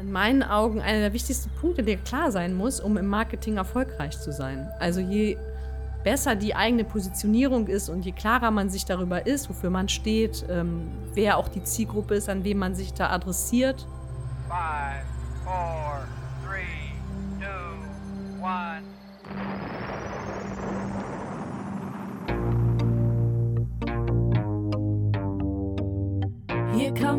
in meinen Augen einer der wichtigsten Punkte, der klar sein muss, um im Marketing erfolgreich zu sein. Also je besser die eigene Positionierung ist und je klarer man sich darüber ist, wofür man steht, ähm, wer auch die Zielgruppe ist, an wem man sich da adressiert. Five, four,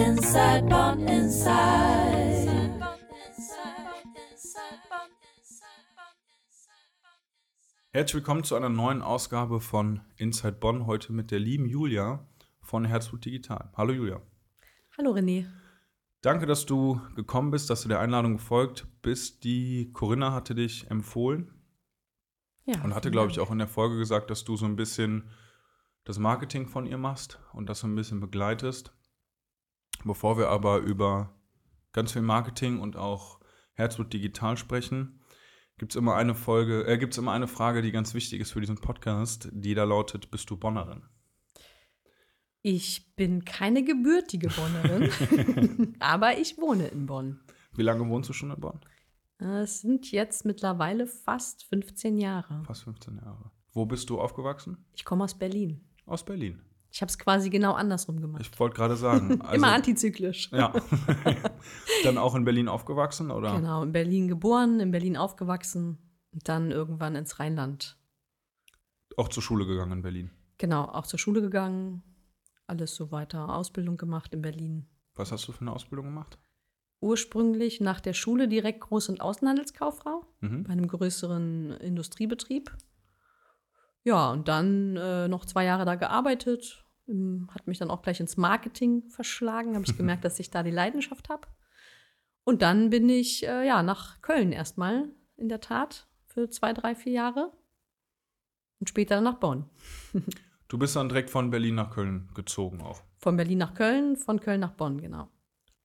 Bonn Inside Bonn Inside. Herzlich willkommen zu einer neuen Ausgabe von Inside Bonn. Heute mit der lieben Julia von Herzblut Digital. Hallo Julia. Hallo René. Danke, dass du gekommen bist, dass du der Einladung gefolgt bist. Die Corinna hatte dich empfohlen. Ja, und hatte, glaube ich, auch in der Folge gesagt, dass du so ein bisschen das Marketing von ihr machst und das so ein bisschen begleitest. Bevor wir aber über ganz viel Marketing und auch Herzblut Digital sprechen, gibt es immer eine Folge, äh, gibt es immer eine Frage, die ganz wichtig ist für diesen Podcast, die da lautet: Bist du Bonnerin? Ich bin keine gebürtige Bonnerin, aber ich wohne in Bonn. Wie lange wohnst du schon in Bonn? Es sind jetzt mittlerweile fast 15 Jahre. Fast 15 Jahre. Wo bist du aufgewachsen? Ich komme aus Berlin. Aus Berlin. Ich habe es quasi genau andersrum gemacht. Ich wollte gerade sagen. Also, Immer antizyklisch. Ja. dann auch in Berlin aufgewachsen, oder? Genau, in Berlin geboren, in Berlin aufgewachsen und dann irgendwann ins Rheinland. Auch zur Schule gegangen in Berlin. Genau, auch zur Schule gegangen, alles so weiter, Ausbildung gemacht in Berlin. Was hast du für eine Ausbildung gemacht? Ursprünglich nach der Schule direkt Groß- und Außenhandelskauffrau mhm. bei einem größeren Industriebetrieb ja, und dann äh, noch zwei Jahre da gearbeitet, ähm, hat mich dann auch gleich ins Marketing verschlagen, habe ich gemerkt, dass ich da die Leidenschaft habe. Und dann bin ich äh, ja nach Köln erstmal in der Tat für zwei, drei, vier Jahre und später nach Bonn. du bist dann direkt von Berlin nach Köln gezogen auch. Von Berlin nach Köln, von Köln nach Bonn, genau.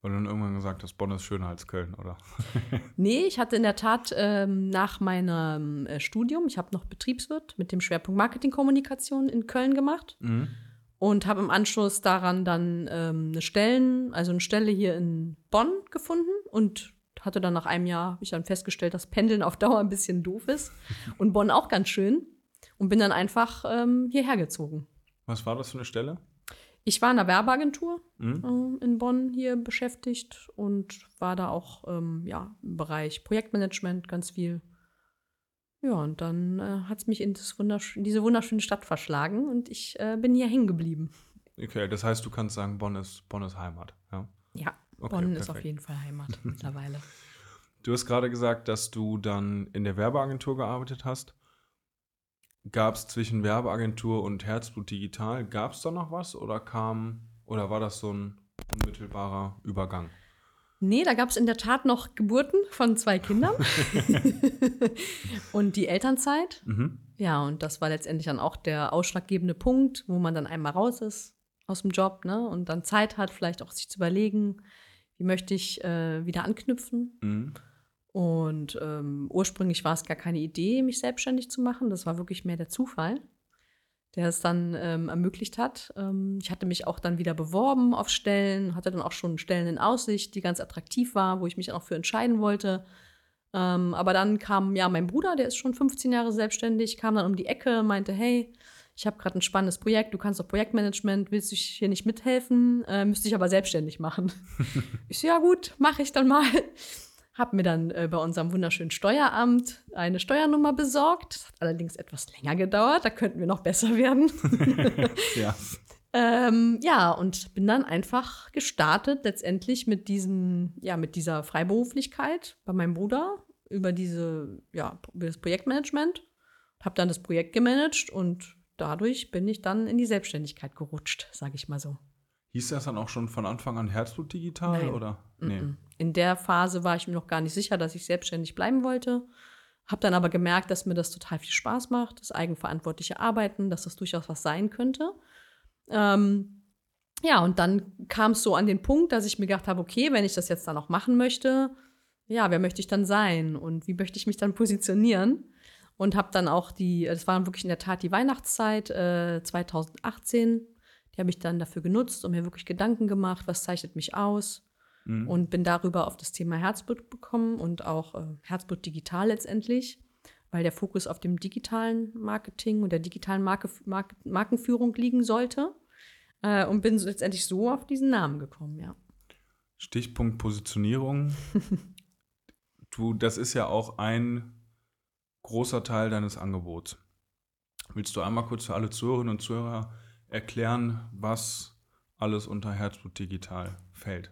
Weil du dann irgendwann gesagt hast, Bonn ist schöner als Köln, oder? nee, ich hatte in der Tat ähm, nach meinem äh, Studium, ich habe noch Betriebswirt mit dem Schwerpunkt Marketingkommunikation in Köln gemacht mhm. und habe im Anschluss daran dann ähm, eine Stellen, also eine Stelle hier in Bonn gefunden und hatte dann nach einem Jahr, habe ich dann festgestellt, dass Pendeln auf Dauer ein bisschen doof ist und Bonn auch ganz schön und bin dann einfach ähm, hierher gezogen. Was war das für eine Stelle? Ich war in einer Werbeagentur mhm. äh, in Bonn hier beschäftigt und war da auch ähm, ja, im Bereich Projektmanagement ganz viel. Ja, und dann äh, hat es mich in, wundersch in, diese wunderschöne Stadt verschlagen und ich äh, bin hier hängen geblieben. Okay, das heißt, du kannst sagen, Bonn ist, Bonn ist Heimat. Ja, ja okay, Bonn perfekt. ist auf jeden Fall Heimat mittlerweile. Du hast gerade gesagt, dass du dann in der Werbeagentur gearbeitet hast gab es zwischen Werbeagentur und Herzblut Digital, gab es da noch was oder kam, oder war das so ein unmittelbarer Übergang? Nee, da gab es in der Tat noch Geburten von zwei Kindern und die Elternzeit. Mhm. Ja, und das war letztendlich dann auch der ausschlaggebende Punkt, wo man dann einmal raus ist aus dem Job ne, und dann Zeit hat, vielleicht auch sich zu überlegen, wie möchte ich äh, wieder anknüpfen. Mhm. Und ähm, ursprünglich war es gar keine Idee, mich selbstständig zu machen. Das war wirklich mehr der Zufall, der es dann ähm, ermöglicht hat. Ähm, ich hatte mich auch dann wieder beworben auf Stellen, hatte dann auch schon Stellen in Aussicht, die ganz attraktiv war, wo ich mich auch für entscheiden wollte. Ähm, aber dann kam ja mein Bruder, der ist schon 15 Jahre selbstständig, kam dann um die Ecke, meinte, hey, ich habe gerade ein spannendes Projekt, du kannst doch Projektmanagement, willst du hier nicht mithelfen? Äh, müsste ich aber selbstständig machen. ich so, ja gut, mache ich dann mal habe mir dann äh, bei unserem wunderschönen Steueramt eine Steuernummer besorgt. Das hat allerdings etwas länger gedauert, da könnten wir noch besser werden. ja. Ähm, ja, und bin dann einfach gestartet, letztendlich mit diesen, ja, mit dieser Freiberuflichkeit bei meinem Bruder über diese, ja, über das Projektmanagement. Habe dann das Projekt gemanagt und dadurch bin ich dann in die Selbstständigkeit gerutscht, sage ich mal so. Hieß das dann auch schon von Anfang an Herzblut digital Nein. oder? Nee. In der Phase war ich mir noch gar nicht sicher, dass ich selbstständig bleiben wollte. Habe dann aber gemerkt, dass mir das total viel Spaß macht, das eigenverantwortliche Arbeiten, dass das durchaus was sein könnte. Ähm, ja, und dann kam es so an den Punkt, dass ich mir gedacht habe, okay, wenn ich das jetzt dann noch machen möchte, ja, wer möchte ich dann sein und wie möchte ich mich dann positionieren? Und habe dann auch die, das war wirklich in der Tat die Weihnachtszeit äh, 2018, die habe ich dann dafür genutzt und mir wirklich Gedanken gemacht, was zeichnet mich aus mhm. und bin darüber auf das Thema Herzblut gekommen und auch äh, Herzblut digital letztendlich, weil der Fokus auf dem digitalen Marketing und der digitalen Marke, Marke, Markenführung liegen sollte äh, und bin letztendlich so auf diesen Namen gekommen, ja. Stichpunkt Positionierung. du, das ist ja auch ein großer Teil deines Angebots. Willst du einmal kurz für alle Zuhörerinnen und Zuhörer erklären, was alles unter Herzblut Digital fällt?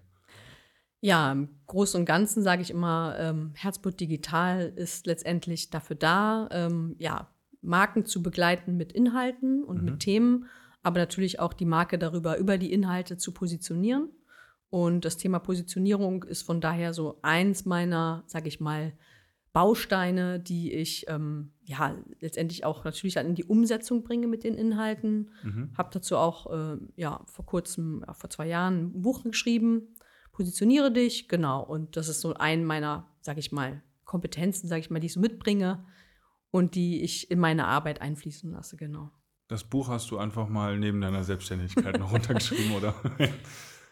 Ja, im Großen und Ganzen sage ich immer, ähm, Herzblut Digital ist letztendlich dafür da, ähm, ja, Marken zu begleiten mit Inhalten und mhm. mit Themen, aber natürlich auch die Marke darüber, über die Inhalte zu positionieren. Und das Thema Positionierung ist von daher so eins meiner, sage ich mal, Bausteine, die ich ähm, ja letztendlich auch natürlich in die Umsetzung bringe mit den Inhalten. Mhm. Habe dazu auch äh, ja vor kurzem, vor zwei Jahren ein Buch geschrieben. Positioniere dich, genau. Und das ist so ein meiner, sage ich mal, Kompetenzen, sage ich mal, die ich so mitbringe und die ich in meine Arbeit einfließen lasse, genau. Das Buch hast du einfach mal neben deiner Selbstständigkeit noch runtergeschrieben, oder?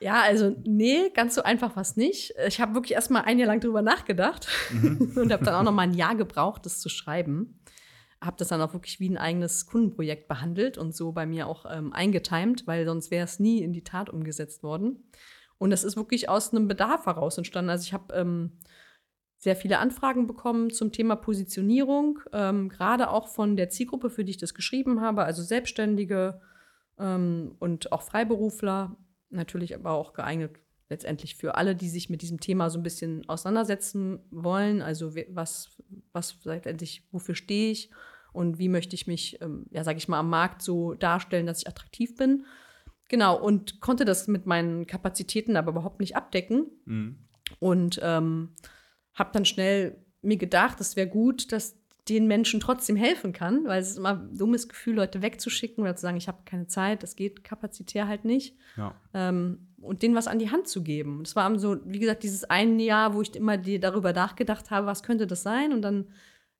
Ja, also nee, ganz so einfach war es nicht. Ich habe wirklich erst mal ein Jahr lang drüber nachgedacht mhm. und habe dann auch noch mal ein Jahr gebraucht, das zu schreiben. Habe das dann auch wirklich wie ein eigenes Kundenprojekt behandelt und so bei mir auch ähm, eingetimt, weil sonst wäre es nie in die Tat umgesetzt worden. Und das ist wirklich aus einem Bedarf heraus entstanden. Also ich habe ähm, sehr viele Anfragen bekommen zum Thema Positionierung, ähm, gerade auch von der Zielgruppe, für die ich das geschrieben habe, also Selbstständige ähm, und auch Freiberufler natürlich aber auch geeignet letztendlich für alle, die sich mit diesem Thema so ein bisschen auseinandersetzen wollen. Also was, was letztendlich, wofür stehe ich und wie möchte ich mich, ähm, ja, sage ich mal, am Markt so darstellen, dass ich attraktiv bin. Genau, und konnte das mit meinen Kapazitäten aber überhaupt nicht abdecken. Mhm. Und ähm, habe dann schnell mir gedacht, es wäre gut, dass den Menschen trotzdem helfen kann, weil es ist immer ein dummes Gefühl, Leute wegzuschicken oder zu sagen, ich habe keine Zeit, das geht kapazitär halt nicht. Ja. Ähm, und denen was an die Hand zu geben. Das war so, wie gesagt, dieses eine Jahr, wo ich immer die, darüber nachgedacht habe, was könnte das sein? Und dann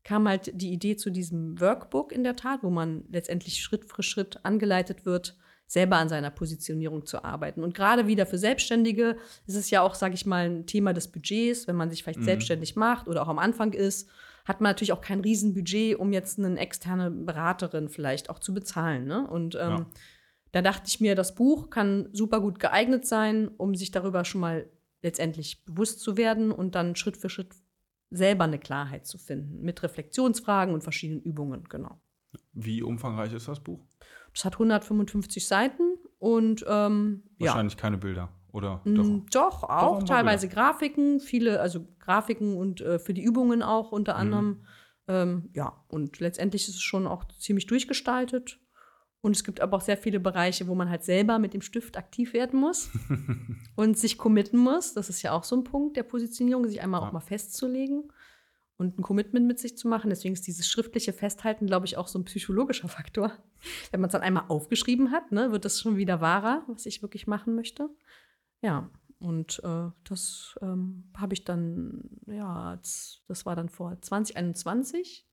kam halt die Idee zu diesem Workbook in der Tat, wo man letztendlich Schritt für Schritt angeleitet wird, selber an seiner Positionierung zu arbeiten. Und gerade wieder für Selbstständige ist es ja auch, sage ich mal, ein Thema des Budgets, wenn man sich vielleicht mhm. selbstständig macht oder auch am Anfang ist hat man natürlich auch kein Riesenbudget, um jetzt eine externe Beraterin vielleicht auch zu bezahlen. Ne? Und ähm, ja. da dachte ich mir, das Buch kann super gut geeignet sein, um sich darüber schon mal letztendlich bewusst zu werden und dann Schritt für Schritt selber eine Klarheit zu finden mit Reflexionsfragen und verschiedenen Übungen, genau. Wie umfangreich ist das Buch? Das hat 155 Seiten und ähm, wahrscheinlich ja. keine Bilder. Oder mm, doch? Doch, auch doch teilweise Grafiken, viele, also Grafiken und äh, für die Übungen auch unter mhm. anderem. Mhm. Ähm, ja, und letztendlich ist es schon auch ziemlich durchgestaltet. Und es gibt aber auch sehr viele Bereiche, wo man halt selber mit dem Stift aktiv werden muss und sich committen muss. Das ist ja auch so ein Punkt der Positionierung, sich einmal ja. auch mal festzulegen und ein Commitment mit sich zu machen. Deswegen ist dieses schriftliche Festhalten, glaube ich, auch so ein psychologischer Faktor. Wenn man es dann einmal aufgeschrieben hat, ne, wird das schon wieder wahrer, was ich wirklich machen möchte. Ja, und äh, das ähm, habe ich dann, ja, das war dann vor 2021.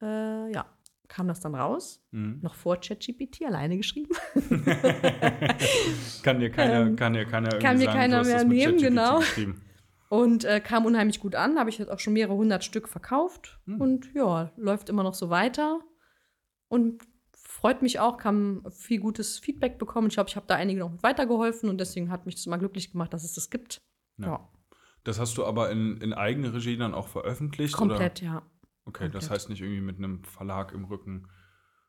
Äh, ja, kam das dann raus. Mhm. Noch vor ChatGPT alleine geschrieben. kann dir keiner, ähm, kann dir keiner, kann mir sagen, keiner mehr nehmen, genau. Und äh, kam unheimlich gut an, habe ich jetzt auch schon mehrere hundert Stück verkauft. Mhm. Und ja, läuft immer noch so weiter. Und freut mich auch, kam viel gutes Feedback bekommen. Ich glaube, ich habe da einige noch mit weitergeholfen und deswegen hat mich das mal glücklich gemacht, dass es das gibt. Ja. ja. Das hast du aber in, in eigene Regie dann auch veröffentlicht? Komplett, oder? ja. Okay, Komplett. das heißt nicht irgendwie mit einem Verlag im Rücken.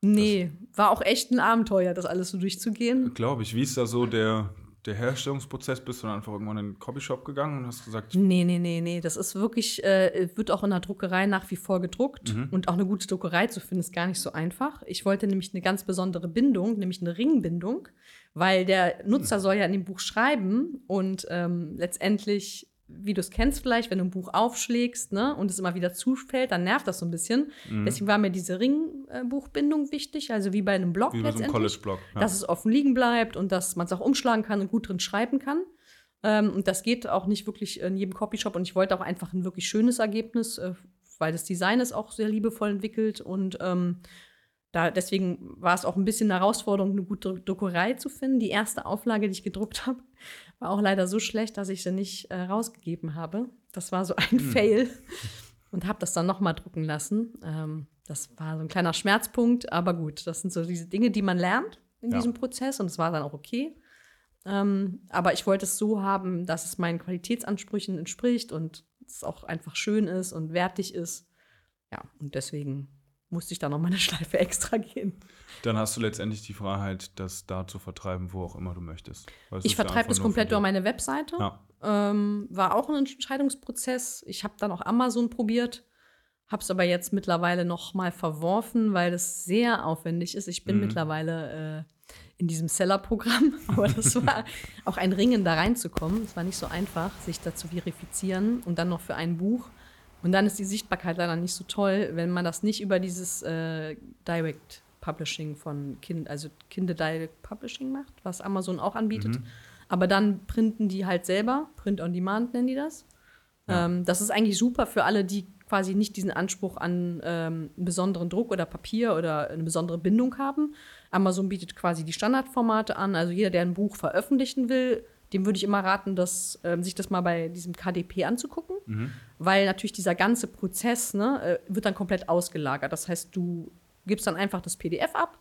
Nee, war auch echt ein Abenteuer, das alles so durchzugehen. Glaube ich. Wie ist da so der, der Herstellungsprozess? Bist du dann einfach irgendwann in den Copyshop gegangen und hast gesagt. Nee, nee, nee, nee. Das ist wirklich, äh, wird auch in der Druckerei nach wie vor gedruckt. Mhm. Und auch eine gute Druckerei zu finden, ist gar nicht so einfach. Ich wollte nämlich eine ganz besondere Bindung, nämlich eine Ringbindung, Weil der Nutzer soll ja in dem Buch schreiben und ähm, letztendlich wie du es kennst vielleicht, wenn du ein Buch aufschlägst ne, und es immer wieder zufällt, dann nervt das so ein bisschen. Mhm. Deswegen war mir diese Ringbuchbindung wichtig, also wie bei einem Blog wie letztendlich. So College-Blog. Ja. Dass es offen liegen bleibt und dass man es auch umschlagen kann und gut drin schreiben kann. Ähm, und das geht auch nicht wirklich in jedem Copyshop. Und ich wollte auch einfach ein wirklich schönes Ergebnis, äh, weil das Design ist auch sehr liebevoll entwickelt und ähm, da, deswegen war es auch ein bisschen eine Herausforderung, eine gute Druckerei zu finden. Die erste Auflage, die ich gedruckt habe, war auch leider so schlecht, dass ich sie nicht äh, rausgegeben habe. Das war so ein hm. Fail und habe das dann nochmal drucken lassen. Ähm, das war so ein kleiner Schmerzpunkt, aber gut, das sind so diese Dinge, die man lernt in ja. diesem Prozess und es war dann auch okay. Ähm, aber ich wollte es so haben, dass es meinen Qualitätsansprüchen entspricht und es auch einfach schön ist und wertig ist. Ja, und deswegen musste ich da noch mal eine Schleife extra gehen. Dann hast du letztendlich die Freiheit, das da zu vertreiben, wo auch immer du möchtest. Ich vertreibe es komplett über meine Webseite. Ja. Ähm, war auch ein Entscheidungsprozess. Ich habe dann auch Amazon probiert, habe es aber jetzt mittlerweile noch mal verworfen, weil es sehr aufwendig ist. Ich bin mhm. mittlerweile äh, in diesem Seller-Programm, aber das war auch ein Ringen, da reinzukommen. Es war nicht so einfach, sich da zu verifizieren und dann noch für ein Buch. Und dann ist die Sichtbarkeit leider nicht so toll, wenn man das nicht über dieses äh, Direct Publishing von Kind, also Kinder Direct Publishing macht, was Amazon auch anbietet. Mhm. Aber dann printen die halt selber, Print on Demand nennen die das. Ja. Ähm, das ist eigentlich super für alle, die quasi nicht diesen Anspruch an ähm, einen besonderen Druck oder Papier oder eine besondere Bindung haben. Amazon bietet quasi die Standardformate an. Also jeder, der ein Buch veröffentlichen will, dem würde ich immer raten, dass, äh, sich das mal bei diesem KDP anzugucken, mhm. weil natürlich dieser ganze Prozess ne, äh, wird dann komplett ausgelagert. Das heißt, du gibst dann einfach das PDF ab,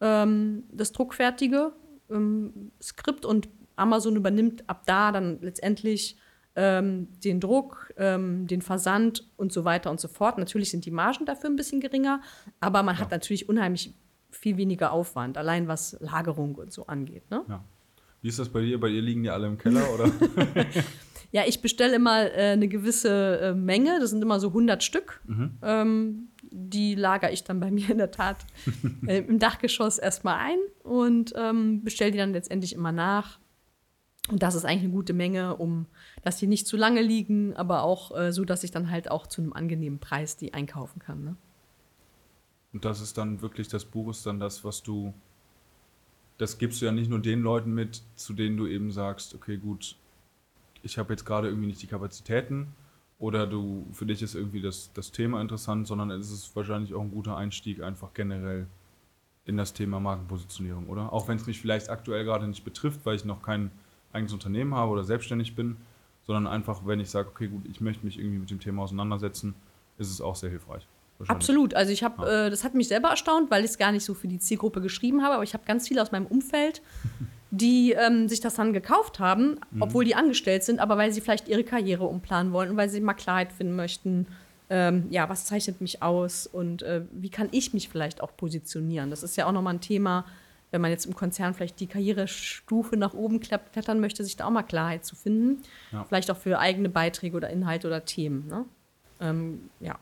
ähm, das druckfertige ähm, Skript und Amazon übernimmt ab da dann letztendlich ähm, den Druck, ähm, den Versand und so weiter und so fort. Natürlich sind die Margen dafür ein bisschen geringer, aber man ja. hat natürlich unheimlich viel weniger Aufwand, allein was Lagerung und so angeht. Ne? Ja. Wie ist das bei dir? Bei dir liegen die alle im Keller, oder? ja, ich bestelle immer äh, eine gewisse äh, Menge. Das sind immer so 100 Stück. Mhm. Ähm, die lagere ich dann bei mir in der Tat äh, im Dachgeschoss erstmal ein und ähm, bestelle die dann letztendlich immer nach. Und das ist eigentlich eine gute Menge, um dass die nicht zu lange liegen, aber auch äh, so, dass ich dann halt auch zu einem angenehmen Preis die einkaufen kann. Ne? Und das ist dann wirklich, das Buch ist dann das, was du das gibst du ja nicht nur den Leuten mit, zu denen du eben sagst, okay, gut, ich habe jetzt gerade irgendwie nicht die Kapazitäten oder du für dich ist irgendwie das, das Thema interessant, sondern es ist wahrscheinlich auch ein guter Einstieg einfach generell in das Thema Markenpositionierung, oder? Auch wenn es mich vielleicht aktuell gerade nicht betrifft, weil ich noch kein eigenes Unternehmen habe oder selbstständig bin, sondern einfach, wenn ich sage, okay, gut, ich möchte mich irgendwie mit dem Thema auseinandersetzen, ist es auch sehr hilfreich. Absolut. Also ich habe, ja. äh, das hat mich selber erstaunt, weil ich es gar nicht so für die Zielgruppe geschrieben habe, aber ich habe ganz viele aus meinem Umfeld, die ähm, sich das dann gekauft haben, mhm. obwohl die angestellt sind, aber weil sie vielleicht ihre Karriere umplanen wollen und weil sie mal Klarheit finden möchten. Ähm, ja, was zeichnet mich aus und äh, wie kann ich mich vielleicht auch positionieren? Das ist ja auch nochmal ein Thema, wenn man jetzt im Konzern vielleicht die Karrierestufe nach oben klettern möchte, sich da auch mal Klarheit zu finden. Ja. Vielleicht auch für eigene Beiträge oder Inhalte oder Themen. Ne? Ähm, ja.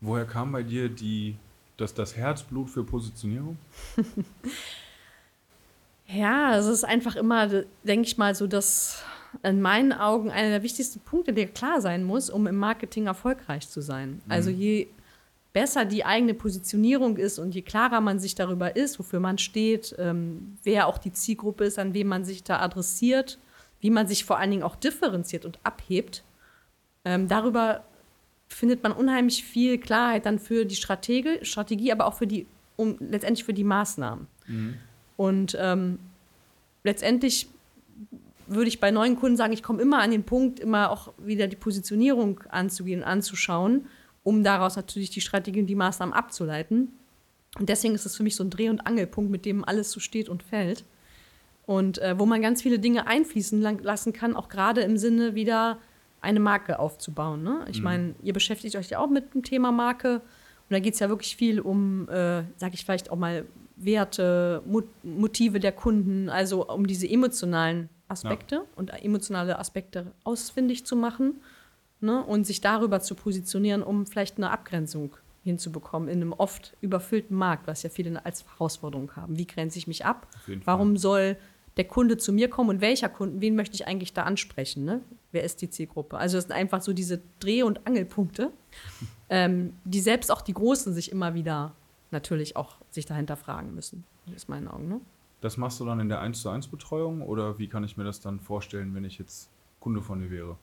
Woher kam bei dir die, das, das Herzblut für Positionierung? ja, es ist einfach immer, denke ich mal, so, dass in meinen Augen einer der wichtigsten Punkte, der klar sein muss, um im Marketing erfolgreich zu sein. Mhm. Also je besser die eigene Positionierung ist und je klarer man sich darüber ist, wofür man steht, ähm, wer auch die Zielgruppe ist, an wem man sich da adressiert, wie man sich vor allen Dingen auch differenziert und abhebt, ähm, darüber findet man unheimlich viel Klarheit dann für die Strategie, Strategie aber auch für die, um, letztendlich für die Maßnahmen. Mhm. Und ähm, letztendlich würde ich bei neuen Kunden sagen, ich komme immer an den Punkt, immer auch wieder die Positionierung anzugehen, anzuschauen, um daraus natürlich die Strategie und die Maßnahmen abzuleiten. Und deswegen ist es für mich so ein Dreh- und Angelpunkt, mit dem alles so steht und fällt. Und äh, wo man ganz viele Dinge einfließen lassen kann, auch gerade im Sinne wieder eine Marke aufzubauen. Ne? Ich mhm. meine, ihr beschäftigt euch ja auch mit dem Thema Marke. Und da geht es ja wirklich viel um, äh, sage ich vielleicht auch mal, Werte, Mot Motive der Kunden, also um diese emotionalen Aspekte ja. und emotionale Aspekte ausfindig zu machen ne? und sich darüber zu positionieren, um vielleicht eine Abgrenzung hinzubekommen in einem oft überfüllten Markt, was ja viele als Herausforderung haben. Wie grenze ich mich ab? Warum soll der Kunde zu mir kommen und welcher Kunden, wen möchte ich eigentlich da ansprechen? Ne? Wer ist die Zielgruppe? Also es sind einfach so diese Dreh- und Angelpunkte, ähm, die selbst auch die Großen sich immer wieder natürlich auch sich dahinter fragen müssen. Das ist meinen Augen. Ne? Das machst du dann in der 1 zu 1 Betreuung oder wie kann ich mir das dann vorstellen, wenn ich jetzt Kunde von dir wäre?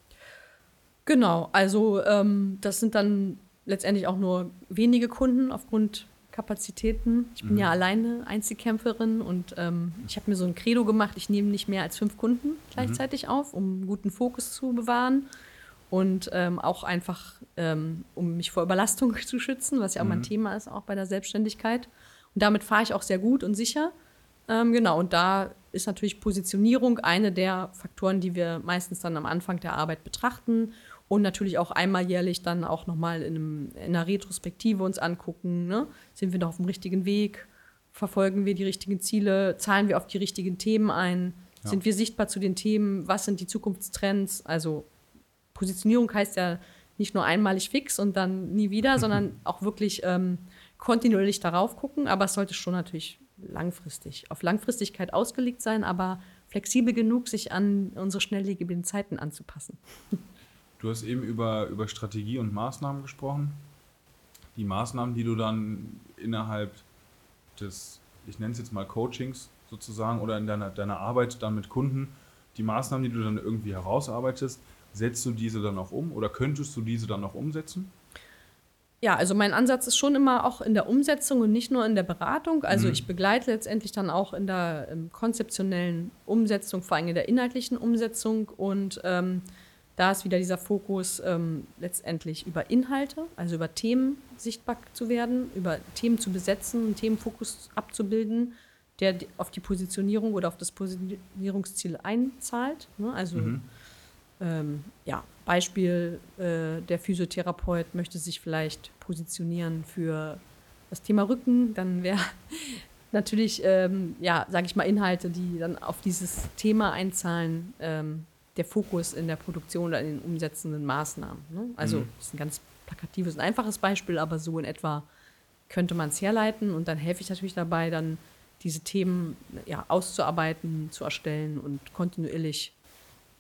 Genau, also ähm, das sind dann letztendlich auch nur wenige Kunden aufgrund Kapazitäten. Ich bin mhm. ja alleine Einzelkämpferin und ähm, ich habe mir so ein Credo gemacht, ich nehme nicht mehr als fünf Kunden gleichzeitig mhm. auf, um einen guten Fokus zu bewahren und ähm, auch einfach, ähm, um mich vor Überlastung zu schützen, was ja auch mhm. mein Thema ist, auch bei der Selbstständigkeit. Und damit fahre ich auch sehr gut und sicher. Ähm, genau, und da ist natürlich Positionierung eine der Faktoren, die wir meistens dann am Anfang der Arbeit betrachten und natürlich auch einmal jährlich dann auch nochmal in, in einer Retrospektive uns angucken. Ne? Sind wir noch auf dem richtigen Weg? Verfolgen wir die richtigen Ziele? Zahlen wir auf die richtigen Themen ein? Ja. Sind wir sichtbar zu den Themen? Was sind die Zukunftstrends? Also Positionierung heißt ja nicht nur einmalig fix und dann nie wieder, sondern auch wirklich ähm, kontinuierlich darauf gucken. Aber es sollte schon natürlich langfristig, auf Langfristigkeit ausgelegt sein, aber flexibel genug, sich an unsere schnelllebigen Zeiten anzupassen. Du hast eben über, über Strategie und Maßnahmen gesprochen. Die Maßnahmen, die du dann innerhalb des, ich nenne es jetzt mal Coachings sozusagen, oder in deiner, deiner Arbeit dann mit Kunden, die Maßnahmen, die du dann irgendwie herausarbeitest, setzt du diese dann auch um oder könntest du diese dann auch umsetzen? Ja, also mein Ansatz ist schon immer auch in der Umsetzung und nicht nur in der Beratung. Also mhm. ich begleite letztendlich dann auch in der ähm, konzeptionellen Umsetzung, vor allem in der inhaltlichen Umsetzung und ähm, da ist wieder dieser Fokus ähm, letztendlich über Inhalte, also über Themen sichtbar zu werden, über Themen zu besetzen, einen Themenfokus abzubilden, der auf die Positionierung oder auf das Positionierungsziel einzahlt. Ne? Also mhm. ähm, ja, Beispiel, äh, der Physiotherapeut möchte sich vielleicht positionieren für das Thema Rücken, dann wäre natürlich, ähm, ja, sage ich mal, Inhalte, die dann auf dieses Thema einzahlen, ähm, der Fokus in der Produktion oder in den umsetzenden Maßnahmen. Ne? Also mhm. das ist ein ganz plakatives und einfaches Beispiel, aber so in etwa könnte man es herleiten und dann helfe ich natürlich dabei, dann diese Themen ja, auszuarbeiten, zu erstellen und kontinuierlich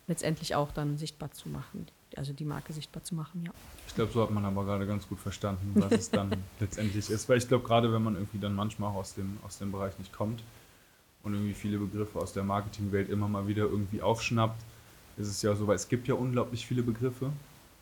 letztendlich auch dann sichtbar zu machen, also die Marke sichtbar zu machen, ja. Ich glaube, so hat man aber gerade ganz gut verstanden, was es dann letztendlich ist. Weil ich glaube, gerade wenn man irgendwie dann manchmal auch aus dem, aus dem Bereich nicht kommt und irgendwie viele Begriffe aus der Marketingwelt immer mal wieder irgendwie aufschnappt, ist es ja so, weil es gibt ja unglaublich viele Begriffe.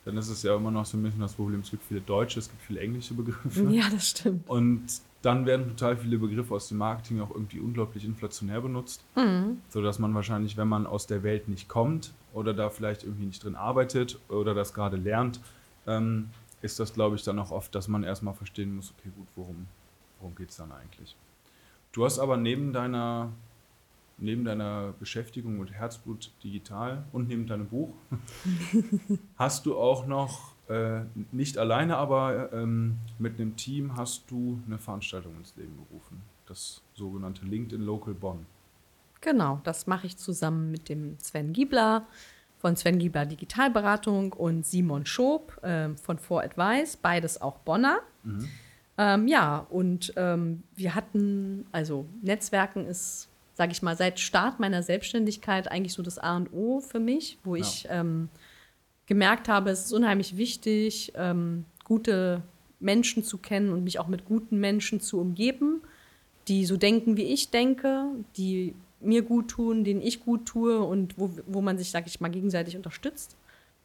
Dann ist es ja immer noch so ein bisschen das Problem, es gibt viele deutsche, es gibt viele englische Begriffe. Ja, das stimmt. Und dann werden total viele Begriffe aus dem Marketing auch irgendwie unglaublich inflationär benutzt, mhm. sodass man wahrscheinlich, wenn man aus der Welt nicht kommt oder da vielleicht irgendwie nicht drin arbeitet oder das gerade lernt, ähm, ist das, glaube ich, dann auch oft, dass man erstmal verstehen muss, okay, gut, worum, worum geht es dann eigentlich? Du hast aber neben deiner neben deiner Beschäftigung mit Herzblut digital und neben deinem Buch hast du auch noch, äh, nicht alleine, aber ähm, mit einem Team hast du eine Veranstaltung ins Leben gerufen. Das sogenannte LinkedIn Local Bonn. Genau, das mache ich zusammen mit dem Sven Giebler von Sven Giebler Digitalberatung und Simon Schob äh, von 4Advice, beides auch Bonner. Mhm. Ähm, ja, und ähm, wir hatten, also Netzwerken ist sage ich mal, seit Start meiner Selbstständigkeit eigentlich so das A und O für mich, wo ja. ich ähm, gemerkt habe, es ist unheimlich wichtig, ähm, gute Menschen zu kennen und mich auch mit guten Menschen zu umgeben, die so denken, wie ich denke, die mir gut tun, denen ich gut tue und wo, wo man sich, sage ich mal, gegenseitig unterstützt.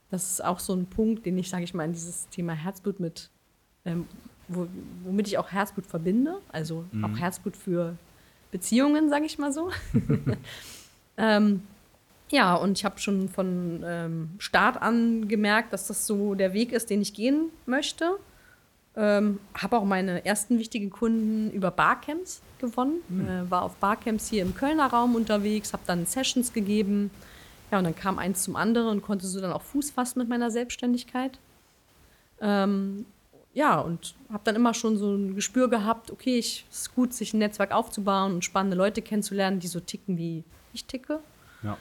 Das ist auch so ein Punkt, den ich, sage ich mal, in dieses Thema Herzblut mit, ähm, wo, womit ich auch Herzblut verbinde. Also mhm. auch Herzblut für Beziehungen, sage ich mal so. ähm, ja, und ich habe schon von ähm, Start an gemerkt, dass das so der Weg ist, den ich gehen möchte. Ähm, habe auch meine ersten wichtigen Kunden über Barcamps gewonnen. Mhm. Äh, war auf Barcamps hier im Kölner Raum unterwegs, habe dann Sessions gegeben. Ja, und dann kam eins zum anderen und konnte so dann auch Fuß fassen mit meiner Selbstständigkeit. Ähm, ja, und habe dann immer schon so ein Gespür gehabt, okay, es ist gut, sich ein Netzwerk aufzubauen und spannende Leute kennenzulernen, die so ticken, wie ich ticke. Ja.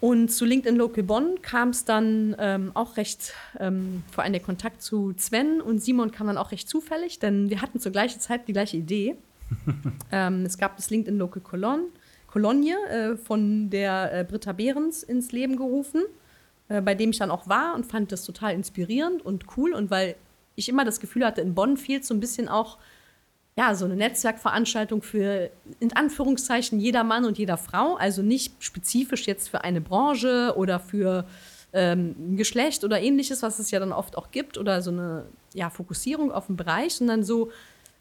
Und zu LinkedIn Local Bonn kam es dann ähm, auch recht, ähm, vor allem der Kontakt zu Sven und Simon kam dann auch recht zufällig, denn wir hatten zur gleichen Zeit die gleiche Idee. ähm, es gab das LinkedIn Local Cologne, Kolonie äh, von der äh, Britta Behrens ins Leben gerufen, äh, bei dem ich dann auch war und fand das total inspirierend und cool. Und weil ich immer das Gefühl hatte, in Bonn fehlt so ein bisschen auch ja, so eine Netzwerkveranstaltung für in Anführungszeichen jeder Mann und jeder Frau, also nicht spezifisch jetzt für eine Branche oder für ähm, Geschlecht oder ähnliches, was es ja dann oft auch gibt, oder so eine ja, Fokussierung auf einen Bereich, sondern so,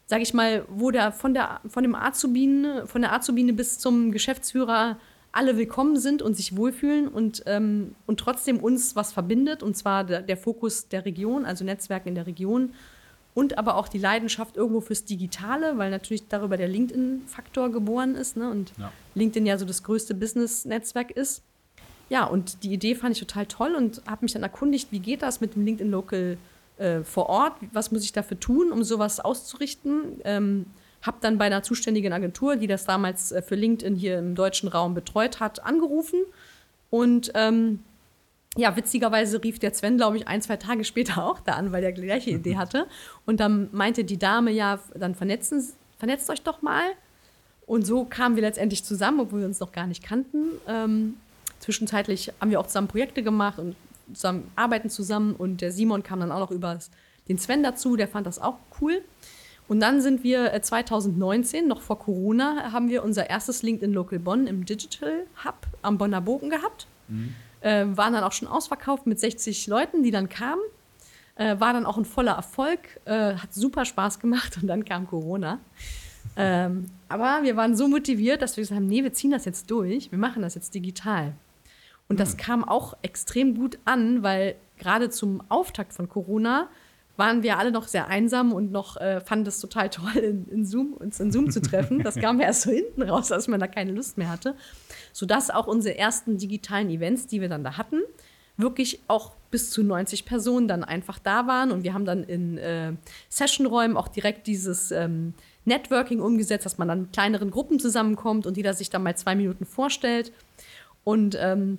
sage ich mal, wo der von der von dem Azubine, von der Azubine bis zum Geschäftsführer alle willkommen sind und sich wohlfühlen und, ähm, und trotzdem uns was verbindet, und zwar der, der Fokus der Region, also Netzwerken in der Region und aber auch die Leidenschaft irgendwo fürs Digitale, weil natürlich darüber der LinkedIn-Faktor geboren ist ne? und ja. LinkedIn ja so das größte Business-Netzwerk ist. Ja, und die Idee fand ich total toll und habe mich dann erkundigt, wie geht das mit dem LinkedIn Local äh, vor Ort? Was muss ich dafür tun, um sowas auszurichten? Ähm, habe dann bei einer zuständigen Agentur, die das damals äh, für LinkedIn hier im deutschen Raum betreut hat, angerufen und ähm, ja, witzigerweise rief der Sven, glaube ich, ein, zwei Tage später auch da an, weil der gleiche Idee hatte. Und dann meinte die Dame, ja, dann vernetzen, vernetzt euch doch mal. Und so kamen wir letztendlich zusammen, obwohl wir uns noch gar nicht kannten. Ähm, zwischenzeitlich haben wir auch zusammen Projekte gemacht und zusammen arbeiten zusammen. Und der Simon kam dann auch noch über den Sven dazu, der fand das auch cool. Und dann sind wir 2019, äh, noch vor Corona, haben wir unser erstes LinkedIn Local Bonn im Digital Hub am Bonner Bogen gehabt. Mhm. Äh, waren dann auch schon ausverkauft mit 60 Leuten, die dann kamen. Äh, war dann auch ein voller Erfolg, äh, hat super Spaß gemacht und dann kam Corona. Ähm, aber wir waren so motiviert, dass wir gesagt haben, nee, wir ziehen das jetzt durch, wir machen das jetzt digital. Und das mhm. kam auch extrem gut an, weil gerade zum Auftakt von Corona waren wir alle noch sehr einsam und noch äh, fanden es total toll, in, in, Zoom, uns in Zoom zu treffen. Das kam erst so hinten raus, dass man da keine Lust mehr hatte. Sodass auch unsere ersten digitalen Events, die wir dann da hatten, wirklich auch bis zu 90 Personen dann einfach da waren. Und wir haben dann in äh, Sessionräumen auch direkt dieses ähm, Networking umgesetzt, dass man dann in kleineren Gruppen zusammenkommt und jeder sich dann mal zwei Minuten vorstellt. Und ähm,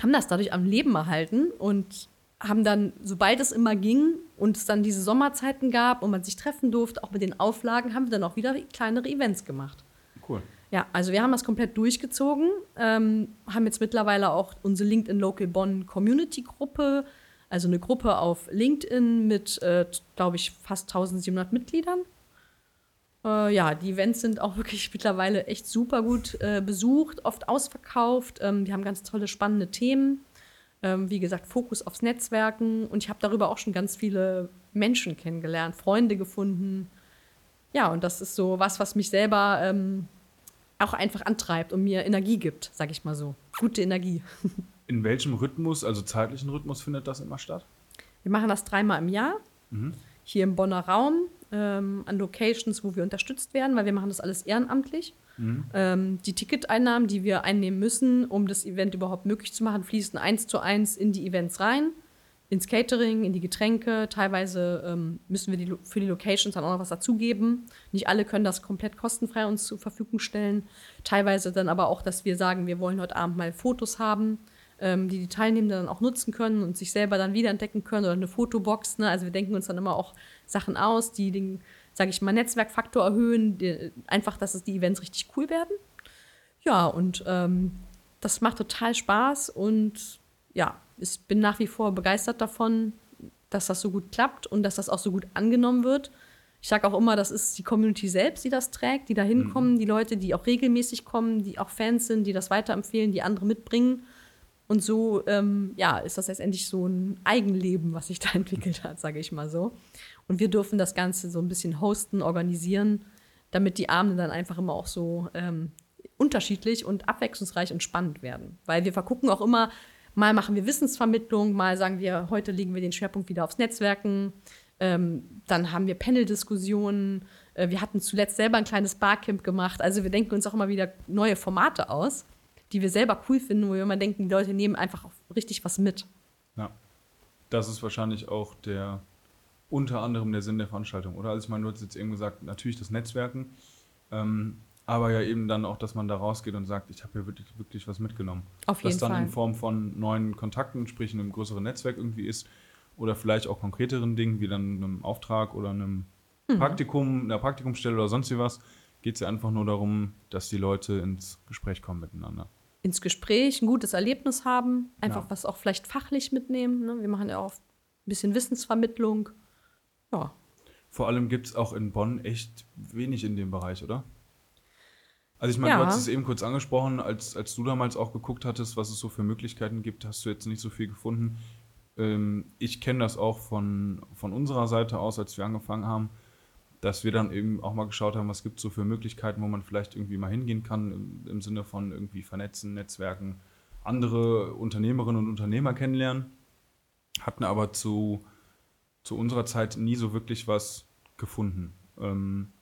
haben das dadurch am Leben erhalten und haben dann, sobald es immer ging und es dann diese Sommerzeiten gab und man sich treffen durfte, auch mit den Auflagen, haben wir dann auch wieder kleinere Events gemacht. Cool. Ja, also wir haben das komplett durchgezogen, ähm, haben jetzt mittlerweile auch unsere LinkedIn Local Bonn Community Gruppe, also eine Gruppe auf LinkedIn mit, äh, glaube ich, fast 1700 Mitgliedern. Äh, ja, die Events sind auch wirklich mittlerweile echt super gut äh, besucht, oft ausverkauft. Ähm, wir haben ganz tolle, spannende Themen. Ähm, wie gesagt, Fokus aufs Netzwerken. Und ich habe darüber auch schon ganz viele Menschen kennengelernt, Freunde gefunden. Ja, und das ist so was, was mich selber ähm, auch einfach antreibt und mir Energie gibt, sage ich mal so. Gute Energie. In welchem Rhythmus, also zeitlichen Rhythmus, findet das immer statt? Wir machen das dreimal im Jahr. Mhm. Hier im Bonner Raum, ähm, an Locations, wo wir unterstützt werden, weil wir machen das alles ehrenamtlich. Mhm. Ähm, die Ticketeinnahmen, die wir einnehmen müssen, um das Event überhaupt möglich zu machen, fließen eins zu eins in die Events rein, ins Catering, in die Getränke. Teilweise ähm, müssen wir die, für die Locations dann auch noch was dazugeben. Nicht alle können das komplett kostenfrei uns zur Verfügung stellen. Teilweise dann aber auch, dass wir sagen, wir wollen heute Abend mal Fotos haben, ähm, die die Teilnehmenden dann auch nutzen können und sich selber dann wiederentdecken können oder eine Fotobox. Ne? Also wir denken uns dann immer auch Sachen aus, die den sage ich mal, Netzwerkfaktor erhöhen, die, einfach, dass es die Events richtig cool werden. Ja, und ähm, das macht total Spaß und ja, ich bin nach wie vor begeistert davon, dass das so gut klappt und dass das auch so gut angenommen wird. Ich sage auch immer, das ist die Community selbst, die das trägt, die da hinkommen, mhm. die Leute, die auch regelmäßig kommen, die auch Fans sind, die das weiterempfehlen, die andere mitbringen. Und so, ähm, ja, ist das letztendlich so ein Eigenleben, was sich da entwickelt hat, sage ich mal so. Und wir dürfen das Ganze so ein bisschen hosten, organisieren, damit die Abende dann einfach immer auch so ähm, unterschiedlich und abwechslungsreich und spannend werden. Weil wir vergucken auch immer, mal machen wir Wissensvermittlung, mal sagen wir, heute legen wir den Schwerpunkt wieder aufs Netzwerken. Ähm, dann haben wir Panel-Diskussionen. Äh, wir hatten zuletzt selber ein kleines Barcamp gemacht. Also wir denken uns auch immer wieder neue Formate aus, die wir selber cool finden, wo wir immer denken, die Leute nehmen einfach richtig was mit. Ja, das ist wahrscheinlich auch der unter anderem der Sinn der Veranstaltung, oder? Also ich meine, du hast jetzt eben gesagt, natürlich das Netzwerken, ähm, aber ja eben dann auch, dass man da rausgeht und sagt, ich habe hier wirklich, wirklich was mitgenommen. Auf jeden das dann Fall. in Form von neuen Kontakten, sprich in einem größeren Netzwerk irgendwie ist oder vielleicht auch konkreteren Dingen, wie dann einem Auftrag oder einem mhm. Praktikum, einer Praktikumsstelle oder sonst wie was, geht es ja einfach nur darum, dass die Leute ins Gespräch kommen miteinander. Ins Gespräch, ein gutes Erlebnis haben, einfach ja. was auch vielleicht fachlich mitnehmen. Ne? Wir machen ja auch ein bisschen Wissensvermittlung. Ja. Vor allem gibt es auch in Bonn echt wenig in dem Bereich, oder? Also ich meine, ja. du hast es eben kurz angesprochen, als, als du damals auch geguckt hattest, was es so für Möglichkeiten gibt, hast du jetzt nicht so viel gefunden. Ähm, ich kenne das auch von, von unserer Seite aus, als wir angefangen haben, dass wir dann eben auch mal geschaut haben, was gibt es so für Möglichkeiten, wo man vielleicht irgendwie mal hingehen kann, im, im Sinne von irgendwie vernetzen, Netzwerken, andere Unternehmerinnen und Unternehmer kennenlernen. Hatten aber zu, zu unserer Zeit nie so wirklich was gefunden. Ähm,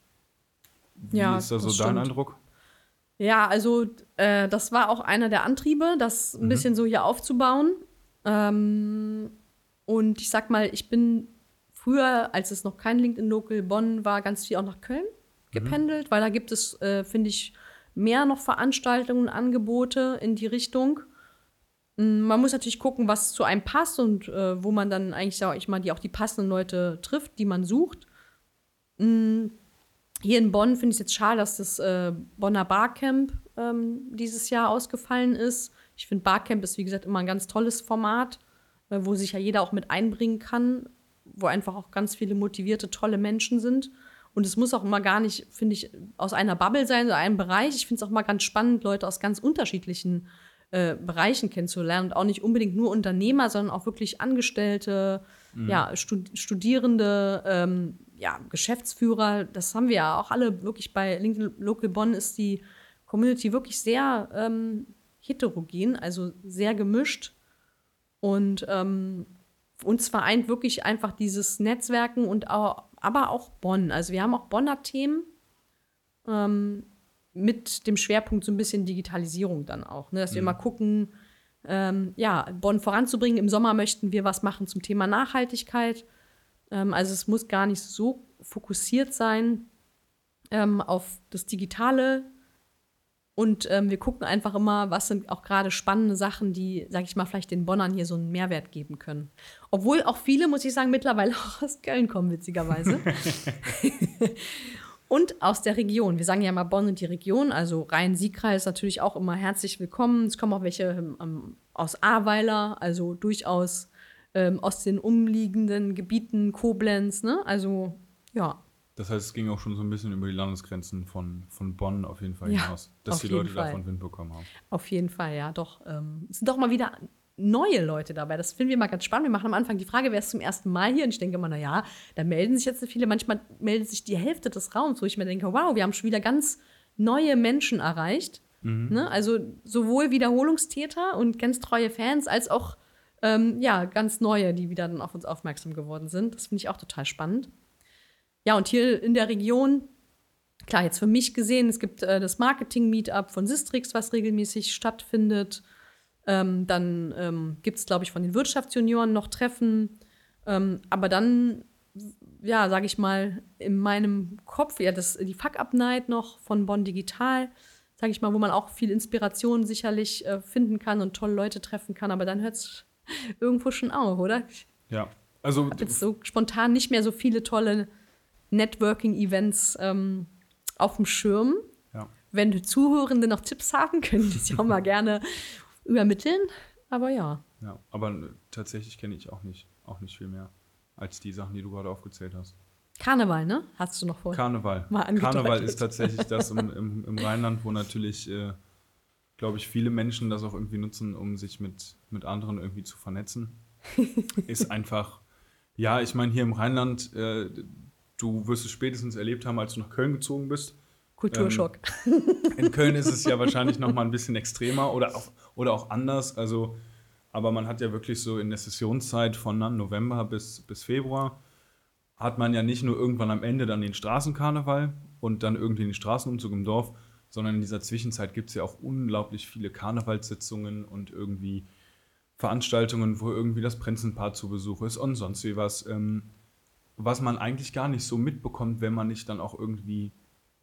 wie ja, ist da so dein Eindruck? Ja, also äh, das war auch einer der Antriebe, das ein mhm. bisschen so hier aufzubauen. Ähm, und ich sag mal, ich bin früher, als es noch kein LinkedIn Local Bonn war, ganz viel auch nach Köln mhm. gependelt, mhm. weil da gibt es, äh, finde ich, mehr noch Veranstaltungen, Angebote in die Richtung. Mm, man muss natürlich gucken, was zu einem passt und äh, wo man dann eigentlich, sag ich mal, die auch die passenden Leute trifft, die man sucht. Mhm hier in Bonn finde ich es jetzt schade, dass das äh, Bonner Barcamp ähm, dieses Jahr ausgefallen ist. Ich finde, Barcamp ist, wie gesagt, immer ein ganz tolles Format, äh, wo sich ja jeder auch mit einbringen kann, wo einfach auch ganz viele motivierte, tolle Menschen sind. Und es muss auch immer gar nicht, finde ich, aus einer Bubble sein oder einem Bereich. Ich finde es auch mal ganz spannend, Leute aus ganz unterschiedlichen äh, Bereichen kennenzulernen und auch nicht unbedingt nur Unternehmer, sondern auch wirklich Angestellte, mhm. ja, Stud Studierende, ähm, ja, Geschäftsführer, das haben wir ja auch alle wirklich bei LinkedIn Local Bonn ist die Community wirklich sehr ähm, heterogen, also sehr gemischt. Und ähm, uns vereint wirklich einfach dieses Netzwerken und auch, aber auch Bonn. Also wir haben auch Bonner Themen ähm, mit dem Schwerpunkt so ein bisschen Digitalisierung dann auch. Ne? Dass mhm. wir mal gucken, ähm, ja, Bonn voranzubringen. Im Sommer möchten wir was machen zum Thema Nachhaltigkeit. Ähm, also es muss gar nicht so fokussiert sein ähm, auf das Digitale. Und ähm, wir gucken einfach immer, was sind auch gerade spannende Sachen, die, sag ich mal, vielleicht den Bonnern hier so einen Mehrwert geben können. Obwohl auch viele, muss ich sagen, mittlerweile auch aus Köln kommen, witzigerweise. und aus der Region. Wir sagen ja mal Bonn und die Region, also Rhein-Sieg-Kreis natürlich auch immer herzlich willkommen. Es kommen auch welche ähm, aus Ahrweiler, also durchaus ähm, aus den umliegenden Gebieten, Koblenz, ne? Also, ja. Das heißt, es ging auch schon so ein bisschen über die Landesgrenzen von, von Bonn auf jeden Fall ja, hinaus, dass die Leute Fall. davon Wind bekommen haben. Auf jeden Fall, ja, doch. Ähm, es sind doch mal wieder neue Leute dabei. Das finden wir mal ganz spannend. Wir machen am Anfang die Frage, wer ist zum ersten Mal hier? Und ich denke immer, naja, da melden sich jetzt viele. Manchmal meldet sich die Hälfte des Raums, wo ich mir denke, wow, wir haben schon wieder ganz neue Menschen erreicht. Mhm. Ne? Also sowohl Wiederholungstäter und ganz treue Fans, als auch ähm, ja, ganz neue, die wieder dann auf uns aufmerksam geworden sind. Das finde ich auch total spannend. Ja, und hier in der Region, klar, jetzt für mich gesehen, es gibt äh, das Marketing-Meetup von Sistrix, was regelmäßig stattfindet. Ähm, dann ähm, gibt es, glaube ich, von den Wirtschaftsjunioren noch Treffen. Ähm, aber dann, ja, sage ich mal, in meinem Kopf, ja, das, die Fuck-Up-Night noch von Bonn Digital, sage ich mal, wo man auch viel Inspiration sicherlich äh, finden kann und tolle Leute treffen kann. Aber dann hört es irgendwo schon auf, oder? Ja. Also. Ich habe jetzt so spontan nicht mehr so viele tolle Networking-Events ähm, auf dem Schirm. Ja. Wenn Zuhörende noch Tipps haben, können die sich auch mal gerne übermitteln. Aber ja. Ja, aber tatsächlich kenne ich auch nicht, auch nicht viel mehr als die Sachen, die du gerade aufgezählt hast. Karneval, ne? Hast du noch vor? Karneval. Karneval ist tatsächlich das im, im, im Rheinland, wo natürlich äh, glaube ich, viele Menschen das auch irgendwie nutzen, um sich mit, mit anderen irgendwie zu vernetzen. ist einfach, ja, ich meine, hier im Rheinland, äh, du wirst es spätestens erlebt haben, als du nach Köln gezogen bist. Kulturschock. Ähm, in Köln ist es ja wahrscheinlich noch mal ein bisschen extremer oder auch, oder auch anders. Also, aber man hat ja wirklich so in der Sessionszeit von November bis, bis Februar hat man ja nicht nur irgendwann am Ende dann den Straßenkarneval und dann irgendwie den Straßenumzug im Dorf, sondern in dieser Zwischenzeit gibt es ja auch unglaublich viele Karnevalssitzungen und irgendwie Veranstaltungen, wo irgendwie das Prinzenpaar zu Besuch ist und sonst wie was, ähm, was man eigentlich gar nicht so mitbekommt, wenn man nicht dann auch irgendwie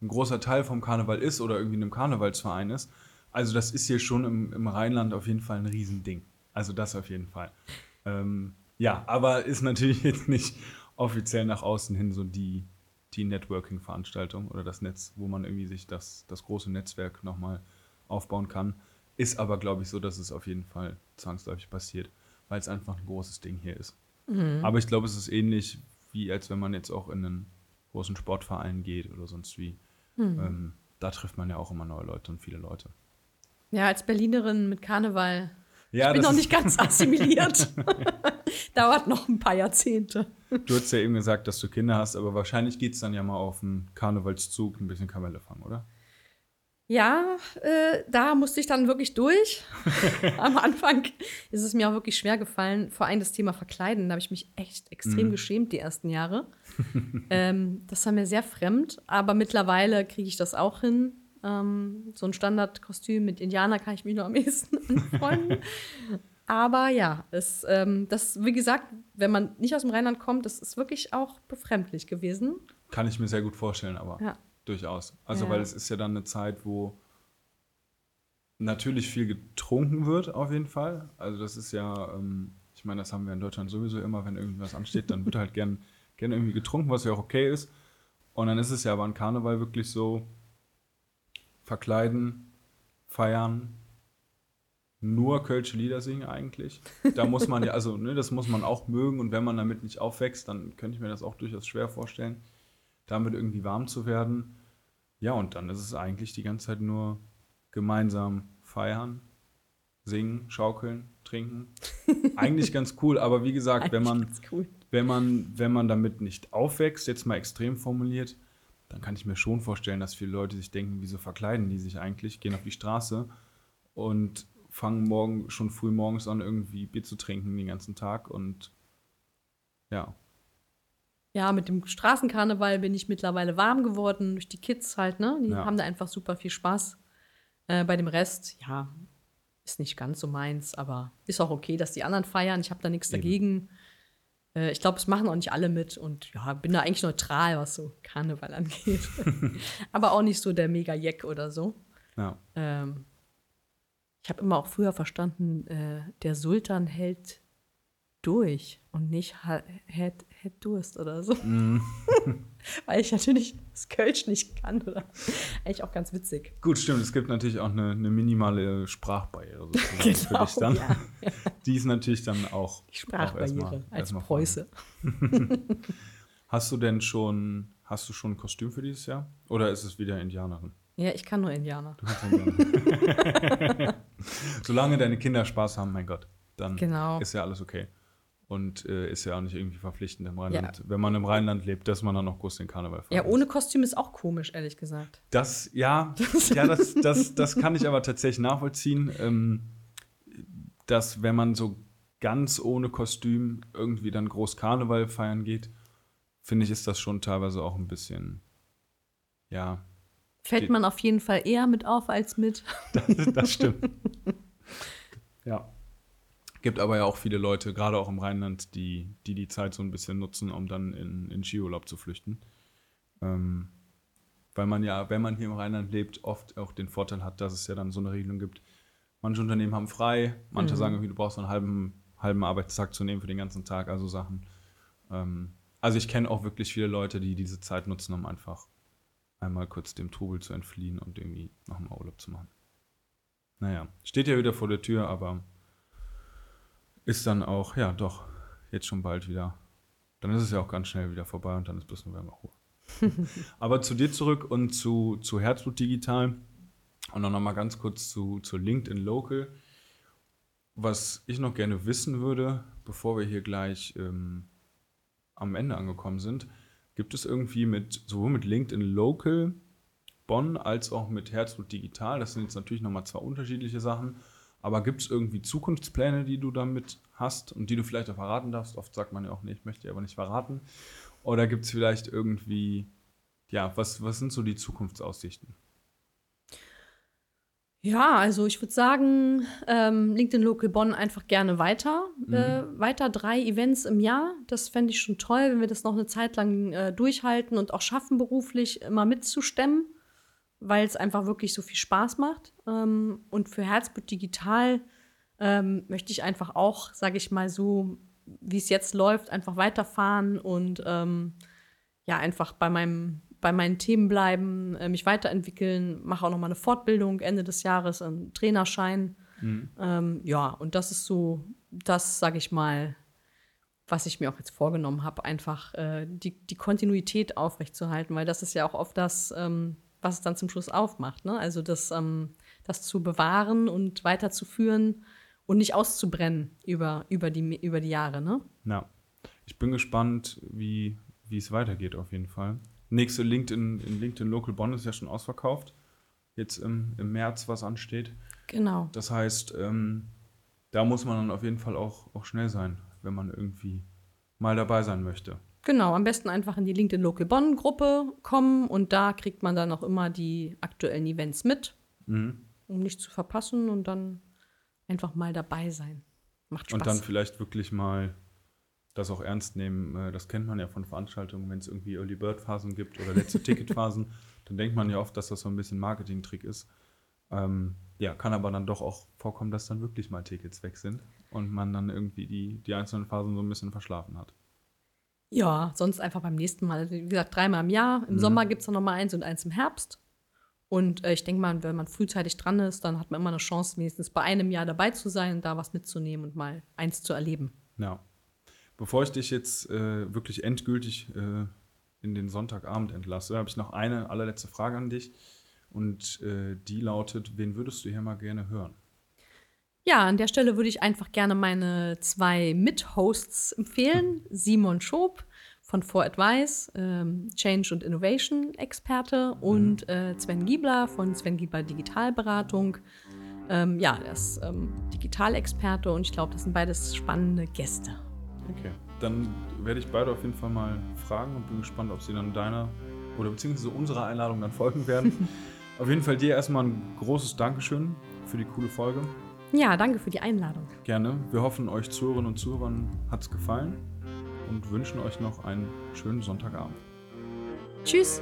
ein großer Teil vom Karneval ist oder irgendwie in einem Karnevalsverein ist. Also das ist hier schon im, im Rheinland auf jeden Fall ein Riesending. Also das auf jeden Fall. Ähm, ja, aber ist natürlich jetzt nicht offiziell nach außen hin so die, die Networking-Veranstaltung oder das Netz, wo man irgendwie sich das, das große Netzwerk nochmal aufbauen kann. Ist aber, glaube ich, so, dass es auf jeden Fall zwangsläufig passiert, weil es einfach ein großes Ding hier ist. Mhm. Aber ich glaube, es ist ähnlich wie als wenn man jetzt auch in einen großen Sportverein geht oder sonst wie. Mhm. Ähm, da trifft man ja auch immer neue Leute und viele Leute. Ja, als Berlinerin mit Karneval. Ja, ich bin noch nicht ganz assimiliert. Dauert noch ein paar Jahrzehnte. Du hast ja eben gesagt, dass du Kinder hast, aber wahrscheinlich geht es dann ja mal auf einen Karnevalszug ein bisschen Kamelle fangen, oder? Ja, äh, da musste ich dann wirklich durch. Am Anfang ist es mir auch wirklich schwer gefallen, vor allem das Thema Verkleiden. Da habe ich mich echt extrem mm. geschämt die ersten Jahre. ähm, das war mir sehr fremd, aber mittlerweile kriege ich das auch hin. Ähm, so ein Standardkostüm mit Indianer kann ich mich nur am ehesten anfreunden. aber ja, es, ähm, das, wie gesagt, wenn man nicht aus dem Rheinland kommt, das ist wirklich auch befremdlich gewesen. Kann ich mir sehr gut vorstellen, aber. Ja. Durchaus. Also, ja. weil es ist ja dann eine Zeit, wo natürlich viel getrunken wird, auf jeden Fall. Also, das ist ja, ähm, ich meine, das haben wir in Deutschland sowieso immer, wenn irgendwas ansteht, dann wird halt gern, gern irgendwie getrunken, was ja auch okay ist. Und dann ist es ja aber an Karneval wirklich so, verkleiden, feiern, nur Kölsche Lieder singen eigentlich. Da muss man ja, also ne, das muss man auch mögen und wenn man damit nicht aufwächst, dann könnte ich mir das auch durchaus schwer vorstellen damit irgendwie warm zu werden. Ja, und dann ist es eigentlich die ganze Zeit nur gemeinsam feiern, singen, schaukeln, trinken. eigentlich ganz cool, aber wie gesagt, wenn man, cool. wenn, man, wenn man damit nicht aufwächst, jetzt mal extrem formuliert, dann kann ich mir schon vorstellen, dass viele Leute sich denken, wieso verkleiden die sich eigentlich, gehen auf die Straße und fangen morgen schon früh morgens an, irgendwie Bier zu trinken den ganzen Tag und ja, ja, mit dem Straßenkarneval bin ich mittlerweile warm geworden, durch die Kids halt, ne? Die ja. haben da einfach super viel Spaß. Äh, bei dem Rest, ja, ist nicht ganz so meins, aber ist auch okay, dass die anderen feiern. Ich habe da nichts dagegen. Äh, ich glaube, es machen auch nicht alle mit und ja, bin da eigentlich neutral, was so Karneval angeht. aber auch nicht so der Mega-Jeck oder so. Ja. Ähm, ich habe immer auch früher verstanden, äh, der Sultan hält durch und nicht hätte Durst oder so. Mm. Weil ich natürlich das Kölsch nicht kann. Oder? Eigentlich auch ganz witzig. Gut, stimmt. Es gibt natürlich auch eine, eine minimale Sprachbarriere genau, für dich dann. Ja. Die ist natürlich dann auch. Die Sprachbarriere auch als Preuße. hast du denn schon, hast du schon ein Kostüm für dieses Jahr? Oder ist es wieder Indianerin? Ja, ich kann nur Indianer. Du kannst Indianer. Solange deine Kinder Spaß haben, mein Gott, dann genau. ist ja alles okay und äh, ist ja auch nicht irgendwie verpflichtend im Rheinland. Ja. Wenn man im Rheinland lebt, dass man dann noch groß den Karneval feiert. Ja, ohne Kostüm ist auch komisch, ehrlich gesagt. Das, ja, ja das, das, das kann ich aber tatsächlich nachvollziehen, ähm, dass wenn man so ganz ohne Kostüm irgendwie dann groß Karneval feiern geht, finde ich, ist das schon teilweise auch ein bisschen, ja. Fällt man auf jeden Fall eher mit auf als mit. das, das stimmt. ja. Gibt aber ja auch viele Leute, gerade auch im Rheinland, die, die die Zeit so ein bisschen nutzen, um dann in, in Skiurlaub zu flüchten. Ähm, weil man ja, wenn man hier im Rheinland lebt, oft auch den Vorteil hat, dass es ja dann so eine Regelung gibt. Manche Unternehmen haben frei, manche mhm. sagen, du brauchst einen halben, halben Arbeitstag zu nehmen für den ganzen Tag, also Sachen. Ähm, also ich kenne auch wirklich viele Leute, die diese Zeit nutzen, um einfach einmal kurz dem Trubel zu entfliehen und irgendwie nochmal Urlaub zu machen. Naja, steht ja wieder vor der Tür, aber ist dann auch, ja, doch, jetzt schon bald wieder. Dann ist es ja auch ganz schnell wieder vorbei und dann ist bis November Ruhe. Aber zu dir zurück und zu, zu Herzblut Digital und dann nochmal ganz kurz zu, zu LinkedIn Local. Was ich noch gerne wissen würde, bevor wir hier gleich ähm, am Ende angekommen sind, gibt es irgendwie mit, sowohl mit LinkedIn Local Bonn als auch mit Herzblut Digital, das sind jetzt natürlich nochmal zwei unterschiedliche Sachen, aber gibt es irgendwie Zukunftspläne, die du damit hast und die du vielleicht auch verraten darfst? Oft sagt man ja auch, nee, ich möchte aber nicht verraten. Oder gibt es vielleicht irgendwie, ja, was, was sind so die Zukunftsaussichten? Ja, also ich würde sagen, ähm, LinkedIn Local Bonn einfach gerne weiter. Mhm. Äh, weiter drei Events im Jahr. Das fände ich schon toll, wenn wir das noch eine Zeit lang äh, durchhalten und auch schaffen, beruflich immer mitzustemmen weil es einfach wirklich so viel Spaß macht. Ähm, und für Herzblut Digital ähm, möchte ich einfach auch, sage ich mal so, wie es jetzt läuft, einfach weiterfahren und ähm, ja, einfach bei meinem bei meinen Themen bleiben, äh, mich weiterentwickeln, mache auch noch mal eine Fortbildung Ende des Jahres, einen Trainerschein. Mhm. Ähm, ja, und das ist so, das sage ich mal, was ich mir auch jetzt vorgenommen habe, einfach äh, die, die Kontinuität aufrechtzuerhalten, weil das ist ja auch oft das, ähm, was es dann zum Schluss aufmacht. Ne? Also das, ähm, das zu bewahren und weiterzuführen und nicht auszubrennen über, über, die, über die Jahre. Ne? Ja, ich bin gespannt, wie es weitergeht auf jeden Fall. Nächste LinkedIn, in LinkedIn Local Bonn ist ja schon ausverkauft. Jetzt im, im März, was ansteht. Genau. Das heißt, ähm, da muss man dann auf jeden Fall auch, auch schnell sein, wenn man irgendwie mal dabei sein möchte. Genau, am besten einfach in die LinkedIn Local Bonn Gruppe kommen und da kriegt man dann auch immer die aktuellen Events mit, mhm. um nicht zu verpassen und dann einfach mal dabei sein. Macht Spaß. Und dann vielleicht wirklich mal das auch ernst nehmen. Äh, das kennt man ja von Veranstaltungen, wenn es irgendwie Early Bird Phasen gibt oder letzte Ticketphasen, dann denkt man ja oft, dass das so ein bisschen Marketing-Trick ist. Ähm, ja, kann aber dann doch auch vorkommen, dass dann wirklich mal Tickets weg sind und man dann irgendwie die, die einzelnen Phasen so ein bisschen verschlafen hat. Ja, sonst einfach beim nächsten Mal. Wie gesagt, dreimal im Jahr. Im mhm. Sommer gibt es dann nochmal eins und eins im Herbst. Und äh, ich denke mal, wenn man frühzeitig dran ist, dann hat man immer eine Chance, wenigstens bei einem Jahr dabei zu sein, da was mitzunehmen und mal eins zu erleben. Ja. Bevor ich dich jetzt äh, wirklich endgültig äh, in den Sonntagabend entlasse, habe ich noch eine allerletzte Frage an dich. Und äh, die lautet: Wen würdest du hier mal gerne hören? Ja, an der Stelle würde ich einfach gerne meine zwei Mit-Hosts empfehlen. Simon Schob von For Advice, ähm, Change und Innovation Experte und äh, Sven Giebler von Sven Giebler Digitalberatung. Ähm, ja, er ist ähm, Digitalexperte und ich glaube, das sind beides spannende Gäste. Okay, dann werde ich beide auf jeden Fall mal fragen und bin gespannt, ob sie dann deiner oder beziehungsweise unserer Einladung dann folgen werden. auf jeden Fall dir erstmal ein großes Dankeschön für die coole Folge. Ja, danke für die Einladung. Gerne. Wir hoffen, euch Zuhörerinnen und Zuhörern hat es gefallen und wünschen euch noch einen schönen Sonntagabend. Tschüss.